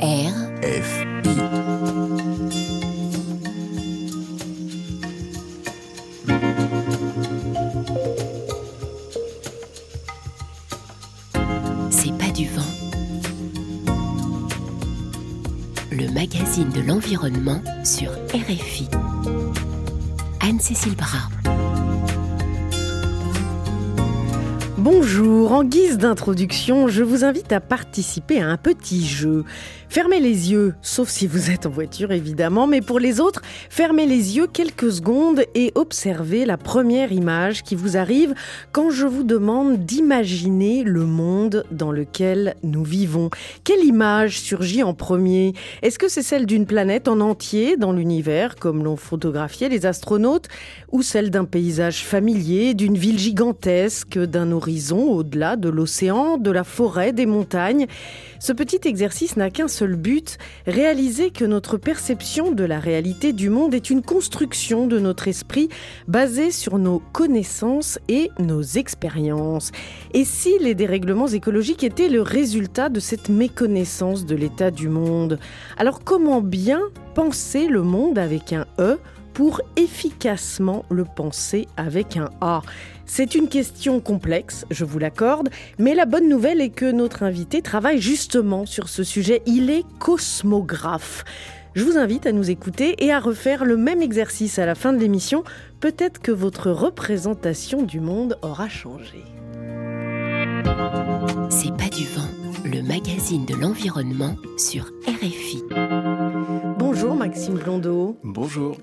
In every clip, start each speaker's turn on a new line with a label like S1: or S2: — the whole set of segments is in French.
S1: R F I. C'est pas du vent. Le magazine de l'environnement sur RFI. Anne-Cécile Bras.
S2: Bonjour, en guise d'introduction, je vous invite à participer à un petit jeu. Fermez les yeux, sauf si vous êtes en voiture évidemment, mais pour les autres, fermez les yeux quelques secondes et observez la première image qui vous arrive quand je vous demande d'imaginer le monde dans lequel nous vivons. Quelle image surgit en premier? Est-ce que c'est celle d'une planète en entier dans l'univers, comme l'ont photographié les astronautes, ou celle d'un paysage familier, d'une ville gigantesque, d'un horizon au-delà de l'océan, de la forêt, des montagnes? Ce petit exercice n'a qu'un seul but, réaliser que notre perception de la réalité du monde est une construction de notre esprit basée sur nos connaissances et nos expériences. Et si les dérèglements écologiques étaient le résultat de cette méconnaissance de l'état du monde? Alors comment bien penser le monde avec un E pour efficacement le penser avec un A? C'est une question complexe, je vous l'accorde, mais la bonne nouvelle est que notre invité travaille justement sur ce sujet. Il est cosmographe. Je vous invite à nous écouter et à refaire le même exercice à la fin de l'émission. Peut-être que votre représentation du monde aura changé.
S1: C'est pas du vent. Le magazine de l'environnement sur RFI.
S2: Bonjour Maxime Blondeau.
S3: Bonjour.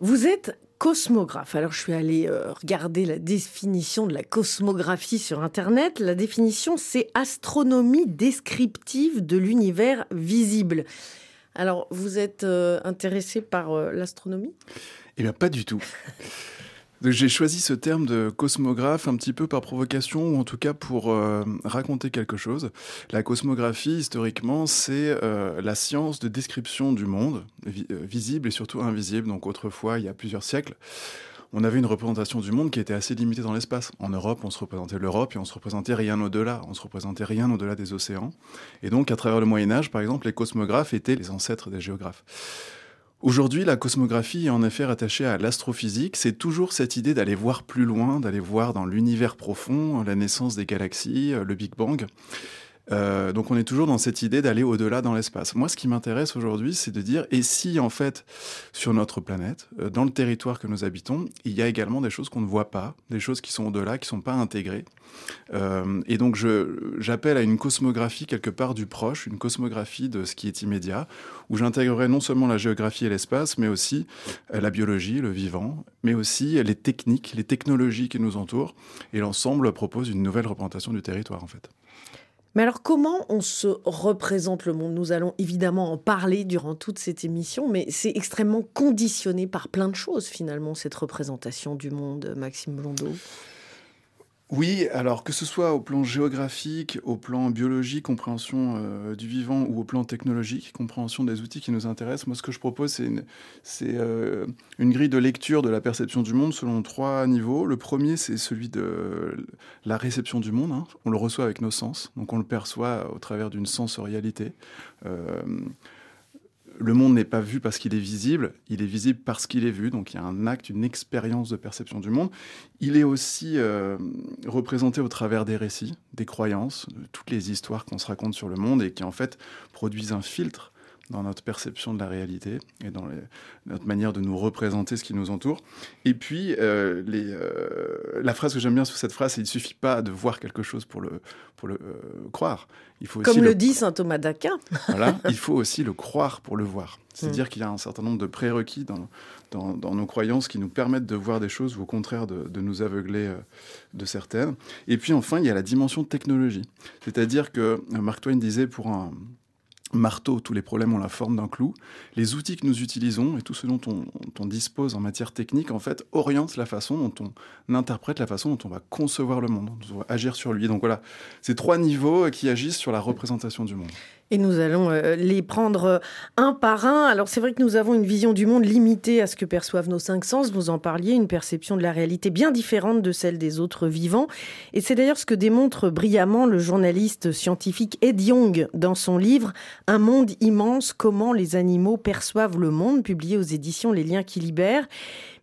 S2: Vous êtes cosmographe. Alors je suis allée euh, regarder la définition de la cosmographie sur Internet. La définition, c'est astronomie descriptive de l'univers visible. Alors vous êtes euh, intéressé par euh, l'astronomie?
S3: Eh bien, pas du tout. J'ai choisi ce terme de cosmographe un petit peu par provocation ou en tout cas pour euh, raconter quelque chose. La cosmographie, historiquement, c'est euh, la science de description du monde, euh, visible et surtout invisible. Donc autrefois, il y a plusieurs siècles, on avait une représentation du monde qui était assez limitée dans l'espace. En Europe, on se représentait l'Europe et on se représentait rien au-delà. On se représentait rien au-delà des océans. Et donc, à travers le Moyen Âge, par exemple, les cosmographes étaient les ancêtres des géographes. Aujourd'hui, la cosmographie est en effet rattachée à l'astrophysique. C'est toujours cette idée d'aller voir plus loin, d'aller voir dans l'univers profond, la naissance des galaxies, euh, le Big Bang. Euh, donc on est toujours dans cette idée d'aller au-delà dans l'espace. Moi, ce qui m'intéresse aujourd'hui, c'est de dire, et si en fait, sur notre planète, euh, dans le territoire que nous habitons, il y a également des choses qu'on ne voit pas, des choses qui sont au-delà, qui ne sont pas intégrées. Euh, et donc j'appelle à une cosmographie quelque part du proche, une cosmographie de ce qui est immédiat, où j'intégrerai non seulement la géographie et l'espace, mais aussi la biologie, le vivant, mais aussi les techniques, les technologies qui nous entourent. Et l'ensemble propose une nouvelle représentation du territoire, en fait.
S2: Mais alors comment on se représente le monde? Nous allons évidemment en parler durant toute cette émission, mais c'est extrêmement conditionné par plein de choses finalement, cette représentation du monde, Maxime Blondeau.
S3: Oui, alors que ce soit au plan géographique, au plan biologique, compréhension euh, du vivant, ou au plan technologique, compréhension des outils qui nous intéressent, moi ce que je propose c'est euh, une grille de lecture de la perception du monde selon trois niveaux. Le premier c'est celui de la réception du monde, hein. on le reçoit avec nos sens, donc on le perçoit au travers d'une sensorialité. Euh, le monde n'est pas vu parce qu'il est visible, il est visible parce qu'il est vu. Donc il y a un acte, une expérience de perception du monde. Il est aussi euh, représenté au travers des récits, des croyances, de toutes les histoires qu'on se raconte sur le monde et qui en fait produisent un filtre dans notre perception de la réalité et dans les- notre manière de nous représenter ce qui nous entoure. Et puis, euh, les, euh, la phrase que j'aime bien sur cette phrase, c'est il ne suffit pas de voir quelque chose pour le, pour le euh, croire. Il faut aussi
S2: Comme le,
S3: le
S2: dit saint Thomas d'Aquin.
S3: voilà, il faut aussi le croire pour le voir. C'est-à-dire qu'il y a un certain nombre de prérequis dans, dans, dans nos croyances qui nous permettent de voir des choses ou au contraire de, de nous aveugler de certaines. Et puis enfin, il y a la dimension technologie. C'est-à-dire que Mark Twain disait pour un marteau, tous les problèmes ont la forme d'un clou. Les outils que nous utilisons et tout ce dont on, dispose en matière technique, en fait, orientent la façon dont on interprète, la façon dont on va concevoir le monde, on va agir sur lui. Donc voilà, ces trois niveaux qui agissent sur la représentation du monde.
S2: Et nous allons euh, les prendre euh, un par un. Alors c'est vrai que nous avons une vision du monde limitée à ce que perçoivent nos cinq sens. Vous en parliez, une perception de la réalité bien différente de celle des autres vivants. Et c'est d'ailleurs ce que démontre brillamment le journaliste scientifique Ed Young dans son livre Un monde immense, comment les animaux perçoivent le monde, publié aux éditions Les Liens qui libèrent.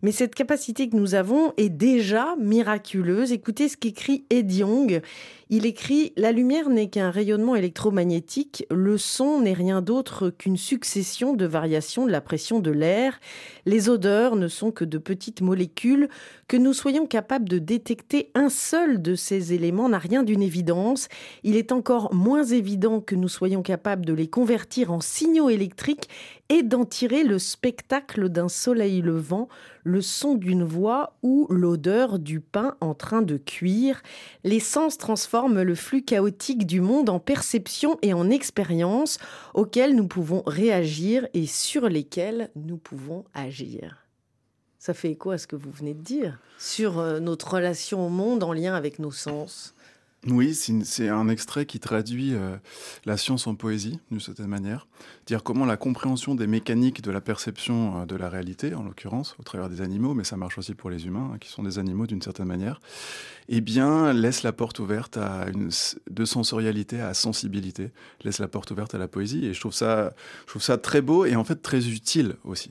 S2: Mais cette capacité que nous avons est déjà miraculeuse. Écoutez ce qu'écrit Ed Young. Il écrit La lumière n'est qu'un rayonnement électromagnétique, le son n'est rien d'autre qu'une succession de variations de la pression de l'air. Les odeurs ne sont que de petites molécules. Que nous soyons capables de détecter un seul de ces éléments n'a rien d'une évidence. Il est encore moins évident que nous soyons capables de les convertir en signaux électriques et d'en tirer le spectacle d'un soleil levant, le son d'une voix ou l'odeur du pain en train de cuire. Les sens transforment le flux chaotique du monde en perception et en expérience auxquelles nous pouvons réagir et sur lesquelles nous pouvons agir. Ça fait écho à ce que vous venez de dire sur euh, notre relation au monde en lien avec nos sens.
S3: Oui, c'est un extrait qui traduit euh, la science en poésie, d'une certaine manière. Dire comment la compréhension des mécaniques de la perception euh, de la réalité, en l'occurrence, au travers des animaux, mais ça marche aussi pour les humains, hein, qui sont des animaux d'une certaine manière, eh bien, laisse la porte ouverte à une, de sensorialité à sensibilité, laisse la porte ouverte à la poésie. Et je trouve ça, je trouve ça très beau et en fait très utile aussi.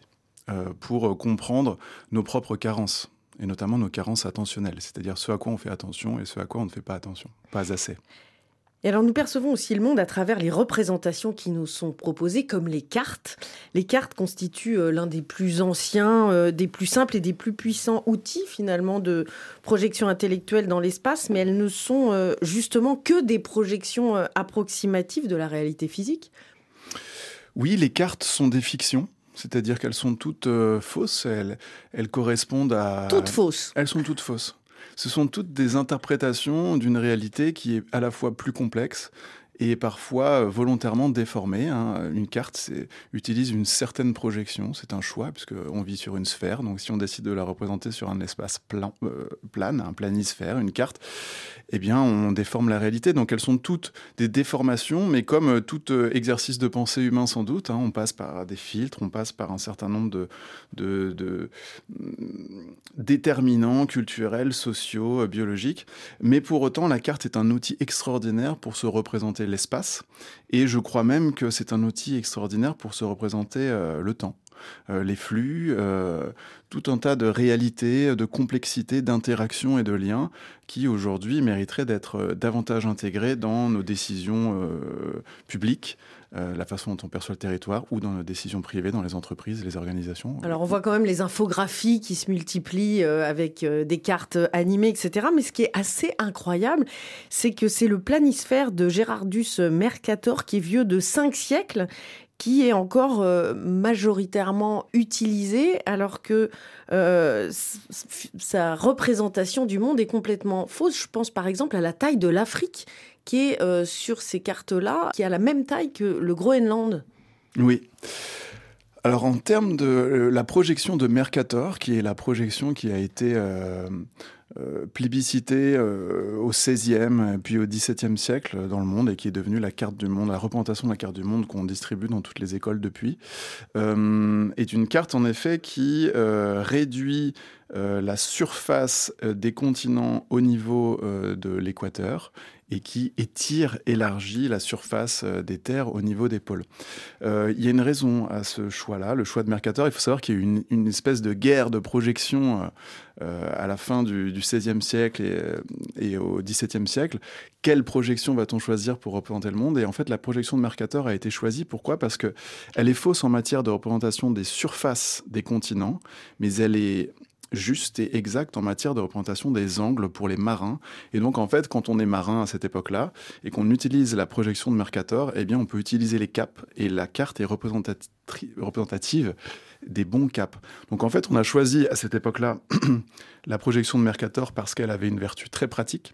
S3: Euh, pour comprendre nos propres carences et notamment nos carences attentionnelles, c'est-à-dire ce à quoi on fait attention et ce à quoi on ne fait pas attention, pas assez.
S2: Et alors nous percevons aussi le monde à travers les représentations qui nous sont proposées, comme les cartes. Les cartes constituent euh, l'un des plus anciens, euh, des plus simples et des plus puissants outils finalement de projection intellectuelle dans l'espace, mais elles ne sont euh, justement que des projections approximatives de la réalité physique.
S3: Oui, les cartes sont des fictions c'est-à-dire qu'elles sont toutes euh, fausses, elles, elles correspondent à...
S2: Toutes fausses.
S3: Elles sont toutes fausses. Ce sont toutes des interprétations d'une réalité qui est à la fois plus complexe et parfois euh, volontairement déformée. Hein. Une carte utilise une certaine projection, c'est un choix, puisqu'on vit sur une sphère. Donc si on décide de la représenter sur un espace plan, euh, plane, un planisphère, une carte, eh bien on déforme la réalité. Donc elles sont toutes des déformations, mais comme euh, tout exercice de pensée humain sans doute, hein, on passe par des filtres, on passe par un certain nombre de, de, de mm, déterminants culturels, sociaux, biologiques. Mais pour autant, la carte est un outil extraordinaire pour se représenter l'espace. Et je crois même que c'est un outil extraordinaire pour se représenter euh, le temps. Euh, les flux, euh, tout un tas de réalités, de complexités, d'interactions et de liens qui aujourd'hui mériteraient d'être davantage intégrés dans nos décisions publiques, euh, la façon dont on perçoit le territoire ou dans nos décisions privées, dans les entreprises, les organisations.
S2: Alors on voit quand même les infographies qui se multiplient euh, avec euh, des cartes animées, etc. Mais ce qui est assez incroyable, c'est que c'est le planisphère de Gérardus Mercator qui est vieux de 5 siècles qui est encore majoritairement utilisé alors que sa représentation du monde est complètement fausse. Je pense par exemple à la taille de l'Afrique qui est euh, sur ces cartes-là, qui a la même taille que le Groenland.
S3: Oui. Alors en termes de euh, la projection de Mercator, qui est la projection qui a été euh, plébiscitée au XVIe puis au XVIIe siècle dans le monde et qui est devenue la carte du monde, la représentation de la carte du monde qu'on distribue dans toutes les écoles depuis, est une carte en effet qui réduit la surface des continents au niveau de l'équateur et qui étire, élargit la surface euh, des terres au niveau des pôles. Euh, il y a une raison à ce choix-là, le choix de Mercator. Il faut savoir qu'il y a eu une, espèce de guerre de projection euh, à la fin du, XVIe siècle et, et, au XVIIe siècle. Quelle projection va-t-on choisir pour représenter le monde? Et en fait, la projection de Mercator a été choisie. Pourquoi? Parce que elle est fausse en matière de représentation des surfaces des continents, mais elle est juste et exact en matière de représentation des angles pour les marins. Et donc, en fait, quand on est marin à cette époque-là et qu'on utilise la projection de Mercator, eh bien, on peut utiliser les caps et la carte est représentative des bons caps. Donc, en fait, on a choisi à cette époque-là la projection de Mercator parce qu'elle avait une vertu très pratique.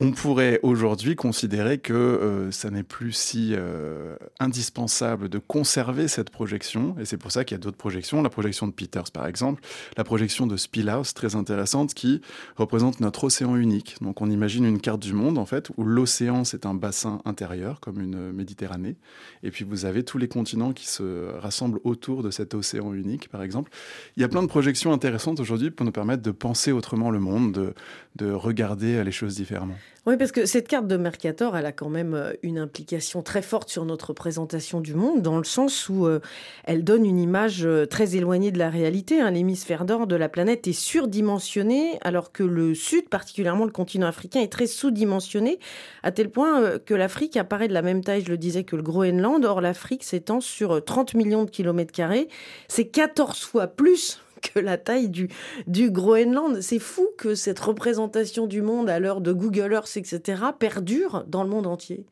S3: On pourrait aujourd'hui considérer que euh, ça n'est plus si euh, indispensable de conserver cette projection, et c'est pour ça qu'il y a d'autres projections, la projection de Peters par exemple, la projection de Spielhaus, très intéressante, qui représente notre océan unique. Donc on imagine une carte du monde en fait, où l'océan c'est un bassin intérieur, comme une Méditerranée, et puis vous avez tous les continents qui se rassemblent autour de cet océan unique par exemple. Il y a plein de projections intéressantes aujourd'hui pour nous permettre de penser autrement le monde, de, de regarder les choses différemment.
S2: Oui, parce que cette carte de Mercator, elle a quand même euh, une implication très forte sur notre représentation du monde, dans le sens où euh, elle donne une image euh, très éloignée de la réalité. Hein. L'hémisphère nord de la planète est surdimensionné, alors que le sud, particulièrement le continent africain, est très sous-dimensionné, à tel point que l'Afrique apparaît de la même taille, je le disais, que le Groenland. Or, l'Afrique s'étend sur 30 millions de kilomètres carrés. C'est 14 fois plus que la taille du, du Groenland. C'est fou que cette représentation du monde à l'heure de Google Earth, etc., perdure dans le monde entier.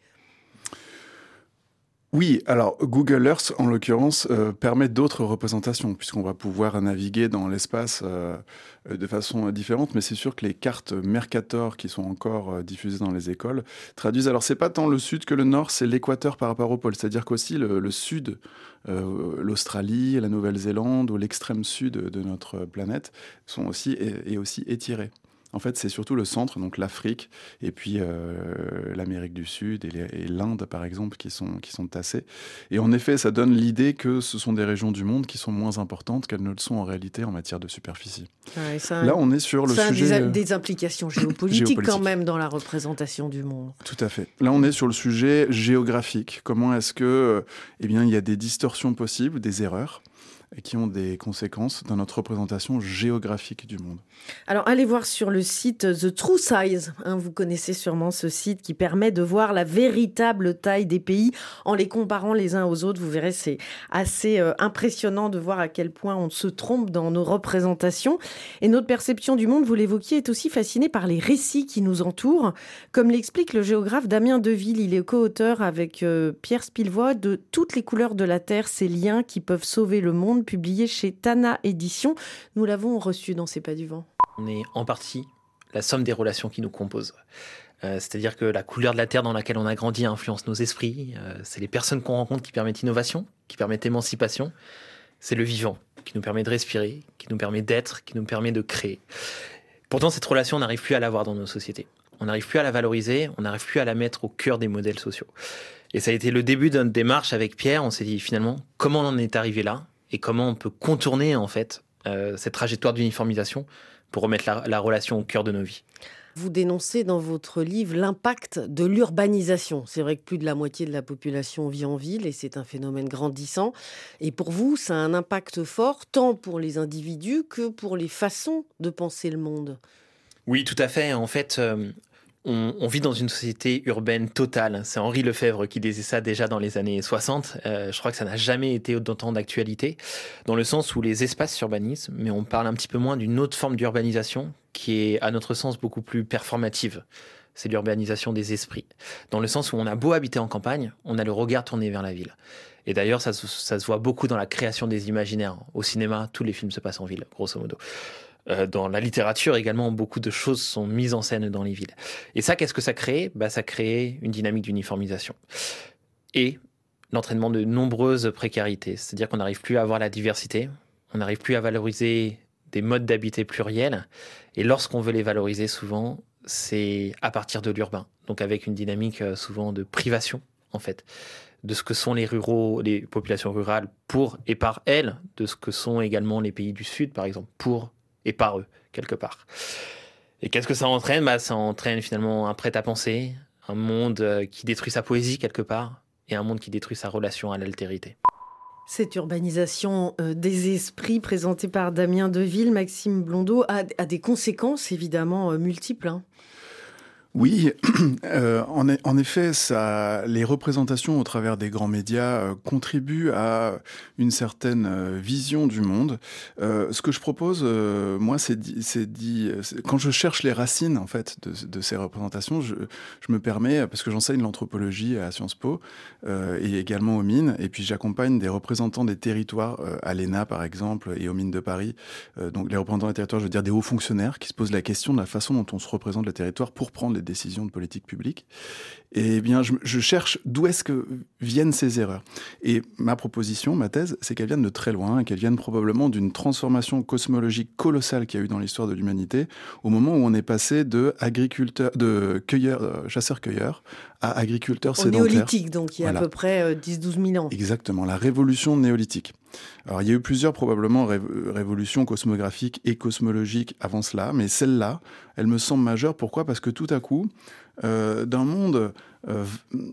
S3: Oui, alors Google Earth, en l'occurrence, euh, permet d'autres représentations, puisqu'on va pouvoir naviguer dans l'espace euh, de façon différente, mais c'est sûr que les cartes Mercator qui sont encore euh, diffusées dans les écoles traduisent, alors c'est pas tant le sud que le nord, c'est l'équateur par rapport au pôle, c'est-à-dire qu'aussi le, sud, l'Australie, la Nouvelle-Zélande ou l'extrême sud de notre planète sont aussi, est, aussi étiré. En fait, c'est surtout le centre, donc l'Afrique, et puis euh, l'Amérique du Sud et l'Inde, par exemple, qui sont, qui sont tassés. Et en effet, ça donne l'idée que ce sont des régions du monde qui sont moins importantes qu'elles ne le sont en réalité en matière de superficie. Là, on est sur le sujet...
S2: Ça a des, implications géopolitiques quand même dans la représentation du monde.
S3: Tout à fait. Là, on est sur le sujet géographique. Comment est-ce que, eh bien, il y a des distorsions possibles, des erreurs et qui ont des conséquences dans notre représentation géographique du monde.
S2: Alors allez voir sur le site The True Size, hein, vous connaissez sûrement ce site qui permet de voir la véritable taille des pays en les comparant les uns aux autres. Vous verrez, c'est assez euh, impressionnant de voir à quel point on se trompe dans nos représentations. Et notre perception du monde, vous l'évoquiez, est aussi fascinée par les récits qui nous entourent. Comme l'explique le géographe Damien Deville, il est co-auteur avec euh, Pierre Spilvois de Toutes les couleurs de la Terre, ces liens qui peuvent sauver le monde publié chez Tana Édition. Nous l'avons reçu dans C'est pas du vent.
S4: On est en partie la somme des relations qui nous composent. Euh, c'est-à-dire que la couleur de la terre dans laquelle on a grandi influence nos esprits. Euh, c'est les personnes qu'on rencontre qui permettent innovation, qui permettent émancipation. C'est le vivant qui nous permet de respirer, qui nous permet d'être, qui nous permet de créer. Pourtant, cette relation, on n'arrive plus à l'avoir dans nos sociétés. On n'arrive plus à la valoriser, on n'arrive plus à la mettre au cœur des modèles sociaux. Et ça a été le début d'une démarche avec Pierre. On s'est dit finalement, comment on en est arrivé là? Et comment on peut contourner en fait euh, cette trajectoire d'uniformisation pour remettre la, relation au cœur de nos vies.
S2: Vous dénoncez dans votre livre l'impact de l'urbanisation. C'est vrai que plus de la moitié de la population vit en ville et c'est un phénomène grandissant. Et pour vous, ça a un impact fort tant pour les individus que pour les façons de penser le monde.
S4: Oui, tout à fait. En fait, euh, on, vit dans une société urbaine totale. C'est Henri Lefebvre qui disait ça déjà dans les années 60. Euh, je crois que ça n'a jamais été d'autant d'actualité, dans le sens où les espaces s'urbanisent, mais on parle un petit peu moins d'une autre forme d'urbanisation qui est, à notre sens, beaucoup plus performative. C'est l'urbanisation des esprits. Dans le sens où on a beau habiter en campagne, on a le regard tourné vers la ville. Et d'ailleurs, ça, ça se voit beaucoup dans la création des imaginaires. Au cinéma, tous les films se passent en ville, grosso modo. Euh, dans la littérature également, beaucoup de choses sont mises en scène dans les villes. Et ça, qu'est-ce que ça crée? Bah, Ça crée une dynamique d'uniformisation. Et l'entraînement de nombreuses précarités. C'est-à-dire qu'on n'arrive plus à avoir la diversité, on n'arrive plus à valoriser des modes d'habiter pluriels. Et lorsqu'on veut les valoriser, souvent, c'est à partir de l'urbain. Donc avec une dynamique euh, souvent de privation, en fait, de ce que sont les ruraux, les populations rurales pour et par elles, de ce que sont également les pays du Sud, par exemple, pour et par eux, quelque part. Et qu'est-ce que ça entraîne? Bah, Ça entraîne finalement un prêt-à-penser, un monde euh, qui détruit sa poésie quelque part, et un monde qui détruit sa relation à l'altérité.
S2: Cette urbanisation euh, des esprits présentée par Damien Deville, Maxime Blondeau, a, des conséquences évidemment euh, multiples. Hein.
S3: Oui, euh, en, en, effet, ça, les représentations au travers des grands médias euh, contribuent à une certaine euh, vision du monde. Euh, ce que je propose, moi, c'est dit, quand je cherche les racines en fait de, de ces représentations, je, je, me permets, parce que j'enseigne l'anthropologie à Sciences Po et également aux mines, et puis j'accompagne des représentants des territoires à l'ENA par exemple et aux mines de Paris. donc les représentants des territoires, je veux dire des hauts fonctionnaires qui se posent la question de la façon dont on se représente le territoire pour prendre des décisions de politique publique. Et eh bien, je, je cherche d'où est-ce que viennent ces erreurs. Et ma proposition, ma thèse, c'est qu'elles viennent de très loin qu'elles viennent probablement d'une transformation cosmologique colossale qu'il y a eu dans l'histoire de l'humanité, au moment où on est passé de agriculteur, de cueilleur, euh, chasseur-cueilleur à agriculteur sédentaire.
S2: néolithique, donc il y a à peu près 10-12 euh, 000 ans.
S3: Exactement, la révolution néolithique. Alors il y a eu plusieurs probablement révolutions cosmographiques et cosmologiques avant cela, mais celle-là, elle me semble majeure. Pourquoi? Parce que tout à coup, euh, d'un monde euh,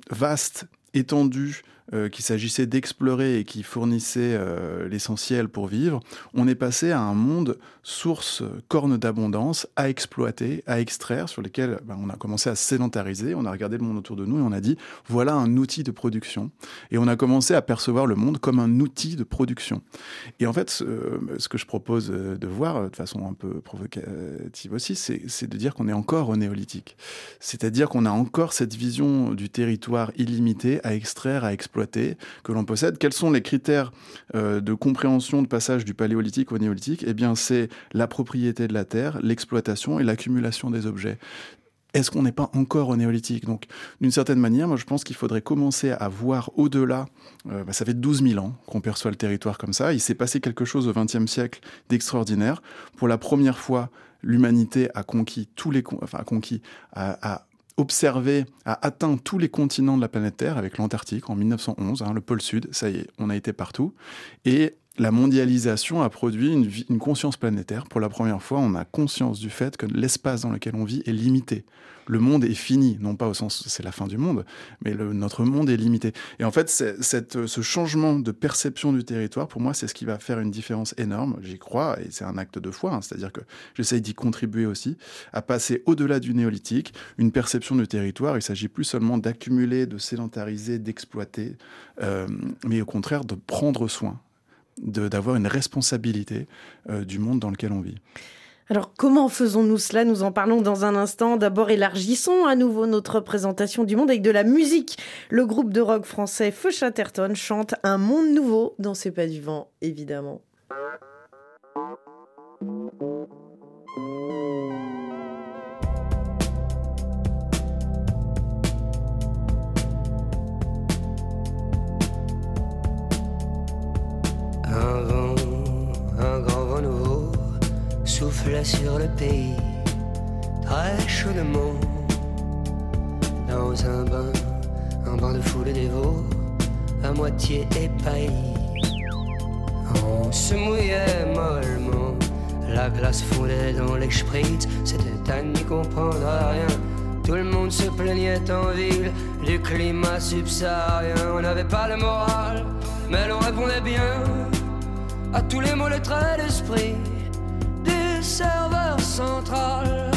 S3: vaste, étendu, euh, qu'il s'agissait d'explorer et qui fournissait euh, l'essentiel pour vivre, on est passé à un monde source, corne d'abondance, à exploiter, à extraire, sur lesquels ben, on a commencé à sédentariser, on a regardé le monde autour de nous et on a dit, voilà un outil de production. Et on a commencé à percevoir le monde comme un outil de production. Et en fait, ce, que je propose de voir, de façon un peu provocative aussi, c'est de dire qu'on est encore au néolithique. C'est-à-dire qu'on a encore cette vision du territoire illimité à extraire, à exploiter que l'on possède. Quels sont les critères euh, de compréhension de passage du paléolithique au néolithique? Eh bien, c'est la propriété de la terre, l'exploitation et l'accumulation des objets est-ce qu'on n'est pas encore au néolithique? Donc, d'une certaine manière, moi, je pense qu'il faudrait commencer à voir au-delà. Euh, bah, ça fait 12 000 ans qu'on perçoit le territoire comme ça. Il s'est passé quelque chose au XXe siècle d'extraordinaire. Pour la première fois, l'humanité a conquis tous les, enfin, a conquis, a, observé, a atteint tous les continents de la planète Terre avec l'Antarctique en 1911, hein, le pôle Sud, ça y est, on a été partout. Et la mondialisation a produit une, une, conscience planétaire. Pour la première fois, on a conscience du fait que l'espace dans lequel on vit est limité le monde est fini, non pas au sens c'est la fin du monde, mais le, notre monde est limité. Et en fait, cette, ce changement de perception du territoire, pour moi, c'est ce qui va faire une différence énorme. J'y crois, et c'est un acte de foi, hein. c'est-à-dire que j'essaye d'y contribuer aussi, à passer au-delà du néolithique, une perception du territoire. Il s'agit plus seulement d'accumuler, de sédentariser, d'exploiter, euh, mais au contraire de prendre soin, d'avoir une responsabilité euh, du monde dans lequel on vit.
S2: Alors comment faisons-nous cela? Nous en parlons dans un instant. D'abord élargissons à nouveau notre présentation du monde avec de la musique. Le groupe de rock français Feu Chatterton chante Un monde nouveau dans ses pas du vent, évidemment.
S5: Souffle sur le pays, très chaudement, dans un bain, un bain de foule dévot, à moitié épaillis. On se mouillait mollement, la glace fondait dans les spritz, c'était à n'y comprendre rien. Tout le monde se plaignait en ville du climat subsaharien. On n'avait pas le moral, mais l'on répondait bien à tous les mots, les traits d'esprit serveur central.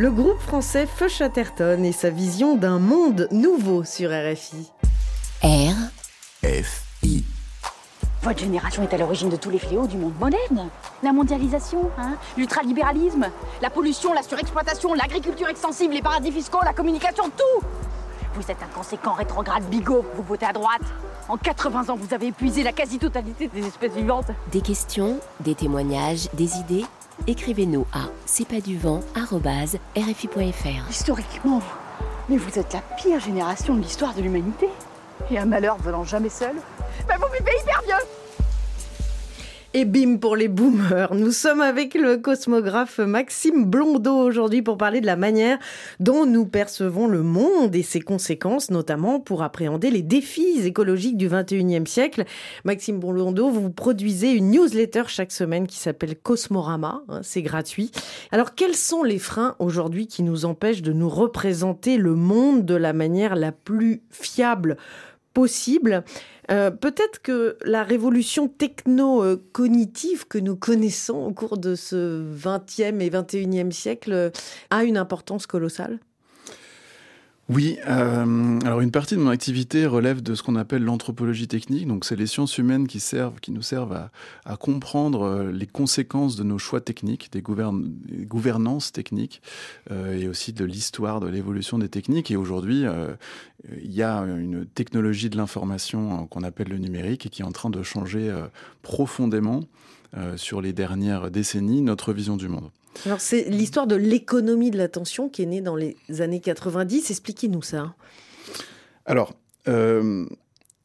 S5: Le
S2: groupe français Feu Chatterton et sa vision d'un monde nouveau sur RFI.
S1: R,
S6: F, I.
S7: Votre génération est à l'origine de tous les fléaux du monde moderne. La mondialisation, hein, l'ultralibéralisme, la pollution, la surexploitation, l'agriculture extensive, les paradis fiscaux, la communication, tout Vous êtes un conséquent rétrograde bigot, vous votez à droite. En 80 ans, vous avez épuisé la quasi-totalité des espèces vivantes.
S1: des questions, des témoignages, des idées Écrivez-nous à c'est-pas-du-vent@rfi.fr.
S7: Historiquement, mais vous êtes la pire génération de l'histoire de l'humanité. Et un malheur venant jamais seul. Mais vous vivez hyper vieux
S2: Et bim pour les boomers. Nous sommes avec le cosmographe Maxime Blondeau aujourd'hui pour parler de la manière dont nous percevons le monde et ses conséquences, notamment pour appréhender les défis écologiques du 21e siècle. Maxime Blondeau, vous produisez une newsletter chaque semaine qui s'appelle Cosmorama. hein, C'est gratuit. Alors, quels sont les freins aujourd'hui qui nous empêchent de nous représenter le monde de la manière la plus fiable possible? Euh, Peut-être que la révolution techno-cognitive que nous connaissons au cours de ce 20e et 21e siècle a une importance colossale?
S3: Oui, euh, alors une partie de mon activité relève de ce qu'on appelle l'anthropologie technique. Donc, c'est les sciences humaines qui servent, qui nous servent à, comprendre euh, les conséquences de nos choix techniques, des, gouvern- des gouvernances techniques, euh, et aussi de l'histoire de l'évolution des techniques. Et aujourd'hui, il y a une technologie de l'information qu'on appelle le numérique et qui est en train de changer profondément sur les dernières décennies notre vision du monde.
S2: Alors, c'est l'histoire de l'économie de l'attention qui est née dans les années 90. Expliquez-nous ça.
S3: Alors, euh,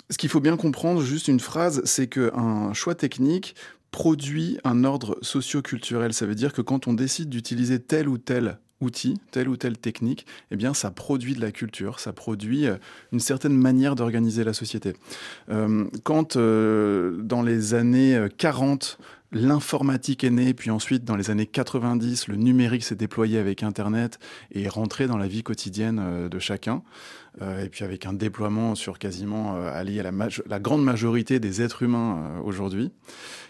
S3: ce qu'il faut bien comprendre, juste une phrase, c'est qu'un choix technique produit un ordre socio-culturel. Ça veut dire que quand on décide d'utiliser tel ou tel outil, telle ou telle technique, eh bien, ça produit de la culture, ça produit euh, une certaine manière d'organiser la société. Euh, quand, dans les années euh, 40, l'informatique est née, puis ensuite, dans les années 90, le numérique s'est déployé avec Internet et est rentré dans la vie quotidienne euh, de chacun, euh, et puis avec un déploiement sur quasiment euh, allié à la, grande majorité des êtres humains aujourd'hui,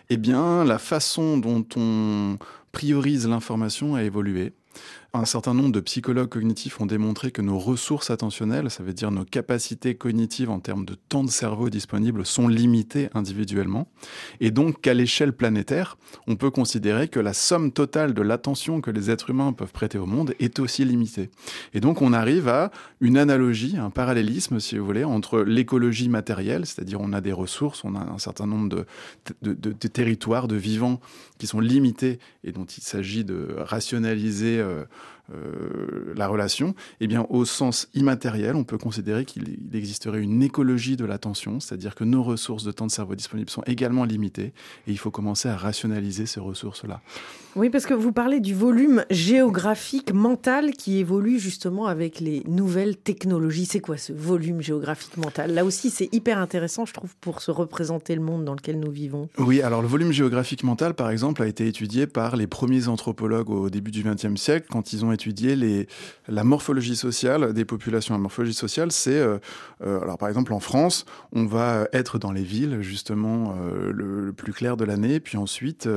S3: eh bien, la façon dont on priorise l'information a évolué. Un certain nombre de psychologues cognitifs ont démontré que nos ressources attentionnelles, ça veut dire nos capacités cognitives en termes de temps de cerveau disponible, sont limitées individuellement. Et donc qu'à l'échelle planétaire, on peut considérer que la somme totale de l'attention que les êtres humains peuvent prêter au monde est aussi limitée. Et donc on arrive à une analogie, un parallélisme, si vous voulez, entre l'écologie matérielle, c'est-à-dire on a des ressources, on a un certain nombre de, de, territoires, de vivants qui sont limités et dont il s'agit de rationaliser euh, la relation, eh bien, au sens immatériel, on peut considérer qu'il il existerait une écologie de l'attention, c'est-à-dire que nos ressources de temps de cerveau disponibles sont également limitées et il faut commencer à rationaliser ces ressources-là.
S2: Oui, parce que vous parlez du volume géographique mental qui évolue justement avec les nouvelles technologies. C'est quoi ce volume géographique mental? Là aussi, c'est hyper intéressant, je trouve, pour se représenter le monde dans lequel nous vivons.
S3: Oui, alors le volume géographique mental, par exemple, a été étudié par les premiers anthropologues au début du XXe siècle, quand ils ont étudié les, la morphologie sociale des populations. La morphologie sociale, c'est, euh, euh, alors par exemple en France, on va être dans les villes, justement, euh, le, plus clair de l'année, puis ensuite,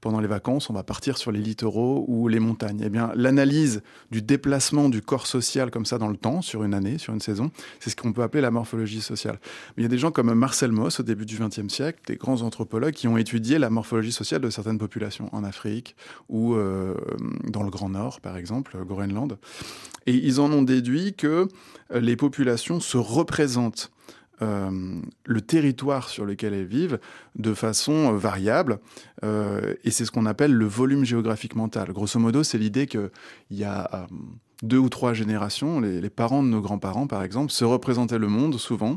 S3: pendant les vacances, on va partir sur les littoraux ou les montagnes. Eh bien, l'analyse du déplacement du corps social comme ça dans le temps, sur une année, sur une saison, c'est ce qu'on peut appeler la morphologie sociale. Il y a des gens comme Marcel Mauss au début du XXe siècle, des grands anthropologues qui ont étudié la morphologie sociale de certaines populations en Afrique ou dans le Grand Nord, par exemple, au Groenland. Et ils en ont déduit que euh, les populations se représentent euh, le territoire sur lequel elles vivent de façon euh, variable. Et c'est ce qu'on appelle le volume géographique mental. Grosso modo, c'est l'idée qu'il y a deux ou trois générations, les, parents de nos grands-parents, par exemple, se représentaient le monde souvent,